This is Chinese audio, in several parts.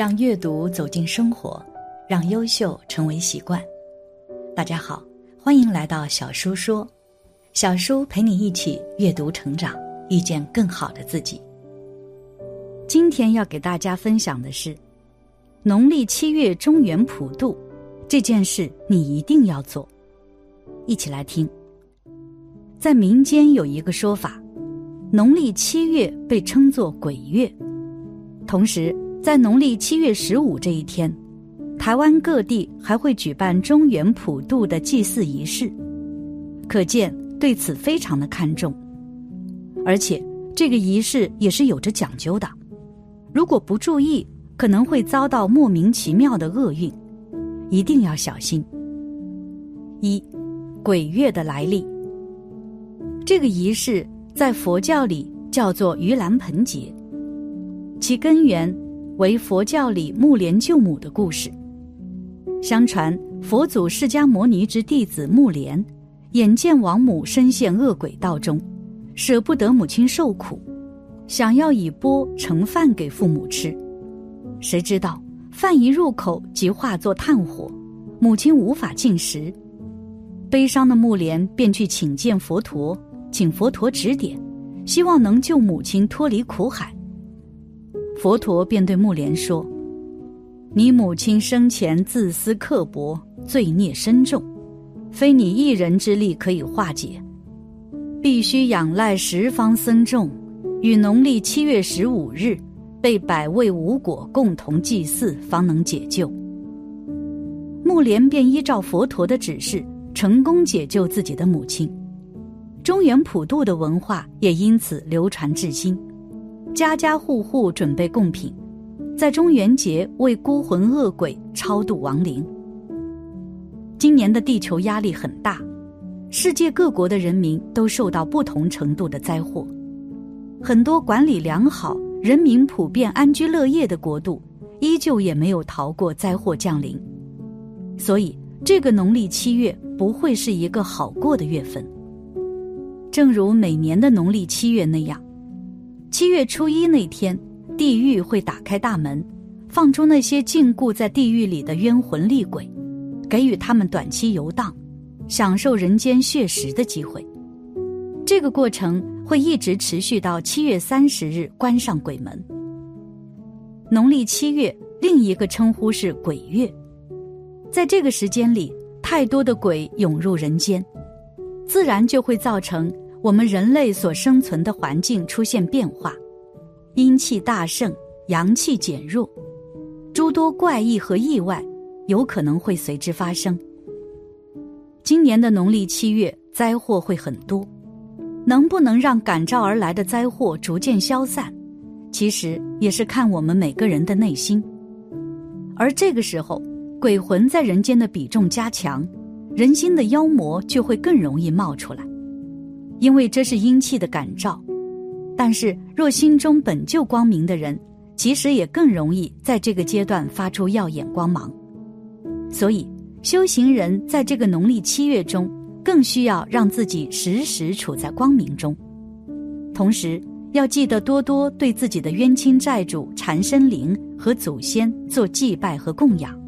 让阅读走进生活，让优秀成为习惯。大家好，欢迎来到小叔说，小叔陪你一起阅读成长，遇见更好的自己。今天要给大家分享的是，农历七月中元普渡这件事，你一定要做。一起来听。在民间有一个说法，农历七月被称作鬼月，同时。在农历七月十五这一天，台湾各地还会举办中原普渡的祭祀仪式，可见对此非常的看重。而且这个仪式也是有着讲究的，如果不注意，可能会遭到莫名其妙的厄运，一定要小心。一，鬼月的来历。这个仪式在佛教里叫做盂兰盆节，其根源。为佛教里木莲救母的故事。相传，佛祖释迦牟尼之弟子木莲，眼见王母深陷恶鬼道中，舍不得母亲受苦，想要以钵盛饭给父母吃。谁知道饭一入口即化作炭火，母亲无法进食。悲伤的木莲便去请见佛陀，请佛陀指点，希望能救母亲脱离苦海。佛陀便对木莲说：“你母亲生前自私刻薄，罪孽深重，非你一人之力可以化解，必须仰赖十方僧众，于农历七月十五日，被百味五果共同祭祀，方能解救。”木莲便依照佛陀的指示，成功解救自己的母亲。中原普渡的文化也因此流传至今。家家户户准备贡品，在中元节为孤魂恶鬼超度亡灵。今年的地球压力很大，世界各国的人民都受到不同程度的灾祸。很多管理良好、人民普遍安居乐业的国度，依旧也没有逃过灾祸降临。所以，这个农历七月不会是一个好过的月份。正如每年的农历七月那样。七月初一那天，地狱会打开大门，放出那些禁锢在地狱里的冤魂厉鬼，给予他们短期游荡、享受人间血食的机会。这个过程会一直持续到七月三十日关上鬼门。农历七月另一个称呼是鬼月，在这个时间里，太多的鬼涌入人间，自然就会造成。我们人类所生存的环境出现变化，阴气大盛，阳气减弱，诸多怪异和意外有可能会随之发生。今年的农历七月，灾祸会很多，能不能让感召而来的灾祸逐渐消散，其实也是看我们每个人的内心。而这个时候，鬼魂在人间的比重加强，人心的妖魔就会更容易冒出来。因为这是阴气的感召，但是若心中本就光明的人，其实也更容易在这个阶段发出耀眼光芒。所以，修行人在这个农历七月中，更需要让自己时时处在光明中，同时要记得多多对自己的冤亲债主、缠身灵和祖先做祭拜和供养。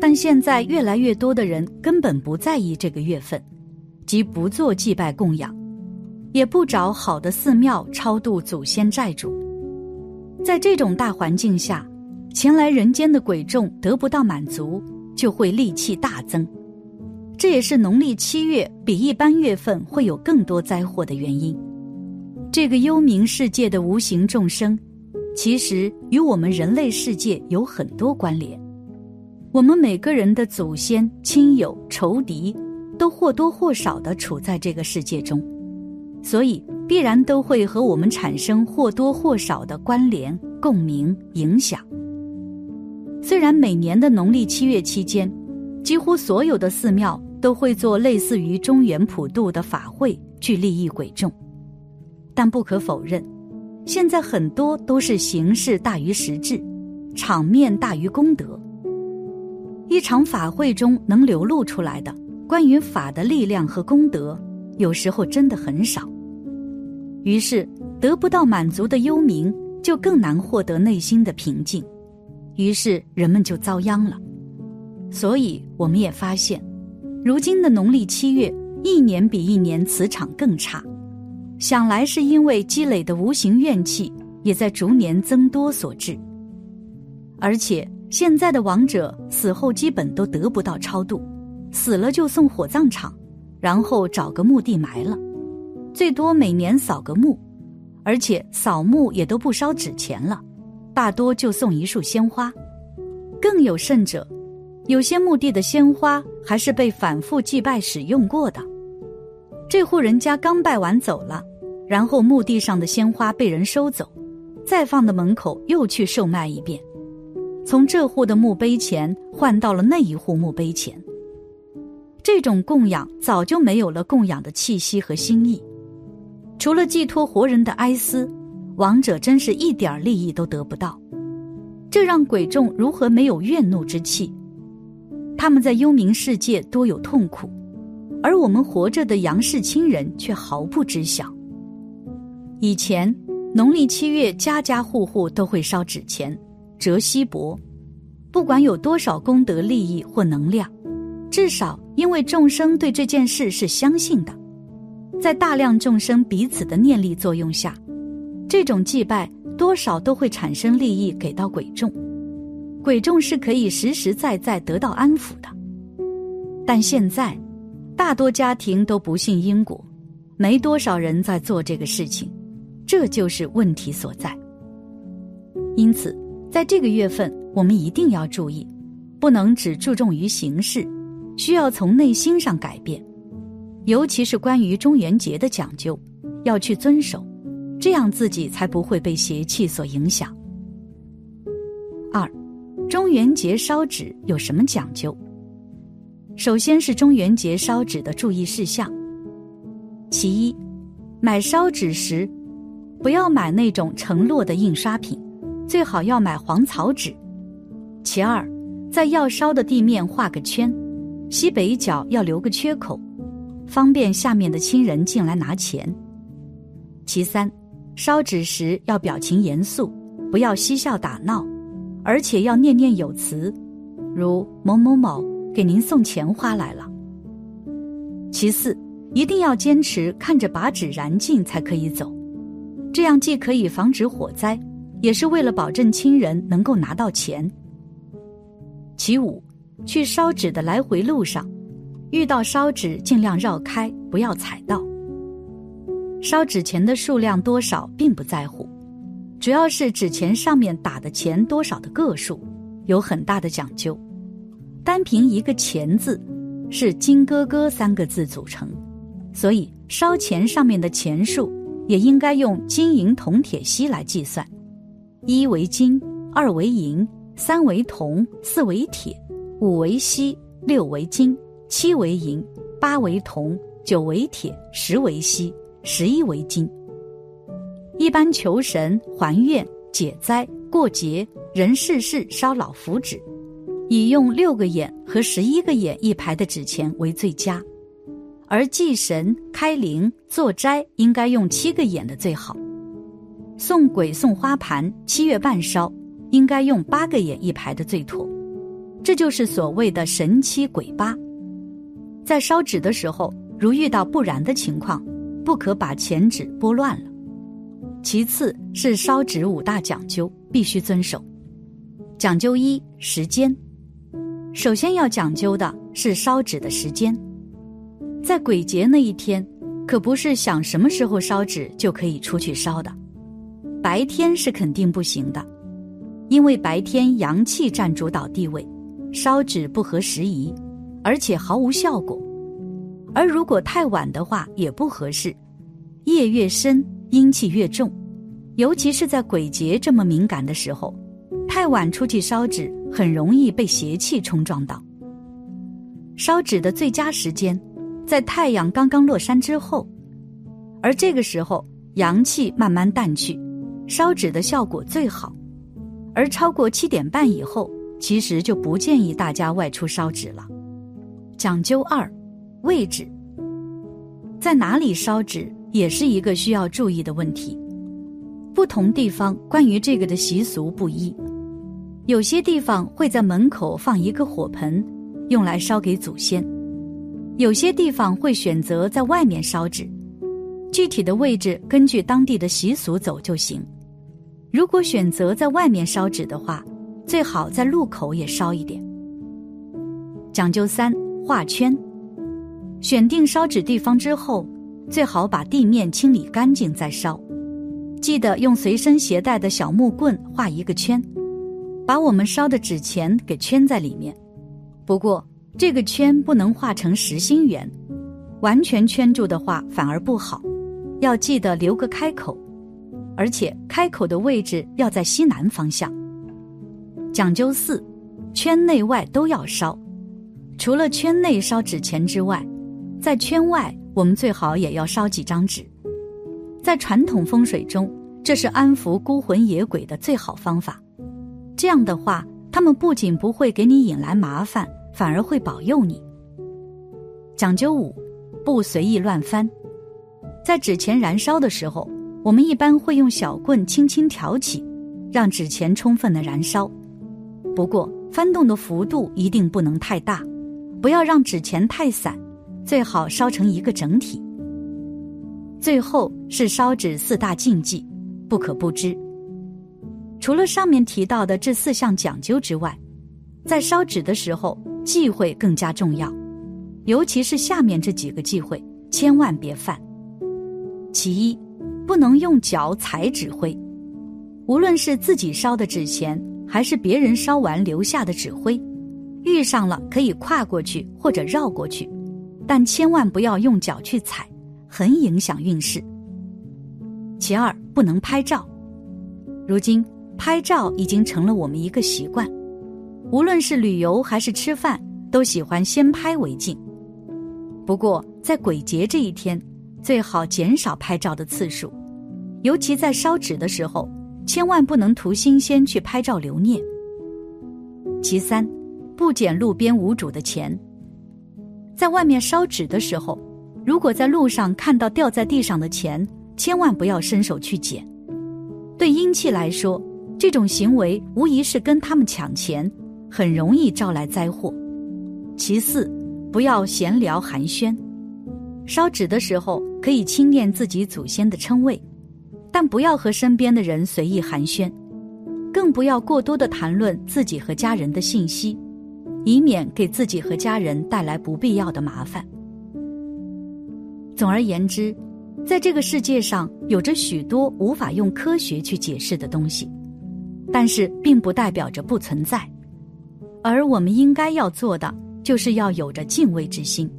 但现在越来越多的人根本不在意这个月份。即不做祭拜供养，也不找好的寺庙超度祖先债主。在这种大环境下，前来人间的鬼众得不到满足，就会戾气大增。这也是农历七月比一般月份会有更多灾祸的原因。这个幽冥世界的无形众生，其实与我们人类世界有很多关联。我们每个人的祖先、亲友、仇敌，都或多或少的处在这个世界中，所以必然都会和我们产生或多或少的关联、共鸣、影响。虽然每年的农历七月期间，几乎所有的寺庙都会做类似于中原普渡的法会去利益鬼众，但不可否认，现在很多都是形式大于实质，场面大于功德。一场法会中能流露出来的关于法的力量和功德，有时候真的很少。于是得不到满足的幽冥，就更难获得内心的平静。于是人们就遭殃了，所以我们也发现，如今的农历七月一年比一年磁场更差，想来是因为积累的无形怨气也在逐年增多所致。而且现在的亡者死后基本都得不到超度，死了就送火葬场，然后找个墓地埋了，最多每年扫个墓，而且扫墓也都不烧纸钱了。大多就送一束鲜花，更有甚者，有些墓地的鲜花还是被反复祭拜使用过的。这户人家刚拜完走了，然后墓地上的鲜花被人收走，再放到门口又去售卖一遍，从这户的墓碑前换到了那一户墓碑前。这种供养早就没有了供养的气息和心意，除了寄托活人的哀思。亡者真是一点利益都得不到，这让鬼众如何没有怨怒之气？他们在幽冥世界多有痛苦，而我们活着的杨氏亲人却毫不知晓。以前农历七月，家家户户都会烧纸钱、折锡箔，不管有多少功德利益或能量，至少因为众生对这件事是相信的，在大量众生彼此的念力作用下。这种祭拜多少都会产生利益给到鬼众，鬼众是可以实实在在得到安抚的。但现在，大多家庭都不信因果，没多少人在做这个事情，这就是问题所在。因此，在这个月份，我们一定要注意，不能只注重于形式，需要从内心上改变，尤其是关于中元节的讲究，要去遵守。这样自己才不会被邪气所影响。二，中元节烧纸有什么讲究？首先是中元节烧纸的注意事项。其一，买烧纸时，不要买那种承诺的印刷品，最好要买黄草纸。其二，在要烧的地面画个圈，西北角要留个缺口，方便下面的亲人进来拿钱。其三。烧纸时要表情严肃，不要嬉笑打闹，而且要念念有词，如某某某给您送钱花来了。其四，一定要坚持看着把纸燃尽才可以走，这样既可以防止火灾，也是为了保证亲人能够拿到钱。其五，去烧纸的来回路上，遇到烧纸尽量绕开，不要踩到。烧纸钱的数量多少并不在乎，主要是纸钱上面打的钱多少的个数，有很大的讲究。单凭一个“钱”字，是金哥哥三个字组成，所以烧钱上面的钱数也应该用金银铜铁锡来计算：一为金，二为银，三为铜，四为铁，五为锡，六为金，七为银，八为铜，九为铁，十为锡。十一为金，一般求神还愿、解灾、过节、人事事烧老福纸，以用六个眼和十一个眼一排的纸钱为最佳；而祭神、开灵、做斋应该用七个眼的最好。送鬼送花盘，七月半烧，应该用八个眼一排的最妥。这就是所谓的神七鬼八。在烧纸的时候，如遇到不燃的情况。不可把前纸拨乱了。其次是烧纸五大讲究，必须遵守。讲究一：时间。首先要讲究的是烧纸的时间。在鬼节那一天，可不是想什么时候烧纸就可以出去烧的。白天是肯定不行的，因为白天阳气占主导地位，烧纸不合时宜，而且毫无效果；而如果太晚的话，也不合适。夜越深，阴气越重，尤其是在鬼节这么敏感的时候，太晚出去烧纸，很容易被邪气冲撞到。烧纸的最佳时间，在太阳刚刚落山之后，而这个时候阳气慢慢淡去，烧纸的效果最好。而超过七点半以后，其实就不建议大家外出烧纸了。讲究二，位置，在哪里烧纸也是一个需要注意的问题。不同地方关于这个的习俗不一，有些地方会在门口放一个火盆，用来烧给祖先；有些地方会选择在外面烧纸，具体的位置根据当地的习俗走就行。如果选择在外面烧纸的话，最好在路口也烧一点。讲究三画圈，选定烧纸地方之后，最好把地面清理干净再烧。记得用随身携带的小木棍画一个圈，把我们烧的纸钱给圈在里面。不过这个圈不能画成实心圆，完全圈住的话反而不好，要记得留个开口。而且开口的位置要在西南方向。讲究四，圈内外都要烧。除了圈内烧纸钱之外，在圈外我们最好也要烧几张纸。在传统风水中，这是安抚孤魂野鬼的最好方法。这样的话，他们不仅不会给你引来麻烦，反而会保佑你。讲究五，不随意乱翻。在纸钱燃烧的时候。我们一般会用小棍轻轻挑起，让纸钱充分的燃烧。不过翻动的幅度一定不能太大，不要让纸钱太散，最好烧成一个整体。最后是烧纸四大禁忌，不可不知。除了上面提到的这四项讲究之外，在烧纸的时候忌讳更加重要，尤其是下面这几个忌讳，千万别犯。其一。不能用脚踩纸灰，无论是自己烧的纸钱，还是别人烧完留下的纸灰，遇上了可以跨过去或者绕过去，但千万不要用脚去踩，很影响运势。其二，不能拍照。如今拍照已经成了我们一个习惯，无论是旅游还是吃饭，都喜欢先拍为敬。不过在鬼节这一天，最好减少拍照的次数。尤其在烧纸的时候，千万不能图新鲜去拍照留念。其三，不捡路边无主的钱。在外面烧纸的时候，如果在路上看到掉在地上的钱，千万不要伸手去捡。对阴气来说，这种行为无疑是跟他们抢钱，很容易招来灾祸。其四，不要闲聊寒暄。烧纸的时候，可以轻念自己祖先的称谓。但不要和身边的人随意寒暄，更不要过多的谈论自己和家人的信息，以免给自己和家人带来不必要的麻烦。总而言之，在这个世界上有着许多无法用科学去解释的东西，但是并不代表着不存在。而我们应该要做的，就是要有着敬畏之心。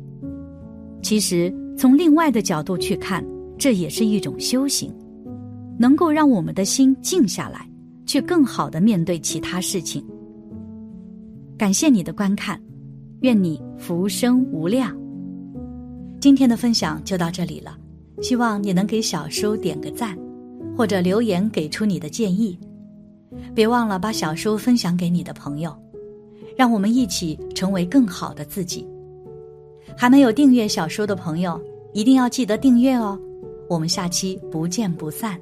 其实，从另外的角度去看，这也是一种修行。能够让我们的心静下来，去更好的面对其他事情。感谢你的观看，愿你福生无量。今天的分享就到这里了，希望你能给小叔点个赞，或者留言给出你的建议。别忘了把小叔分享给你的朋友，让我们一起成为更好的自己。还没有订阅小叔的朋友，一定要记得订阅哦。我们下期不见不散。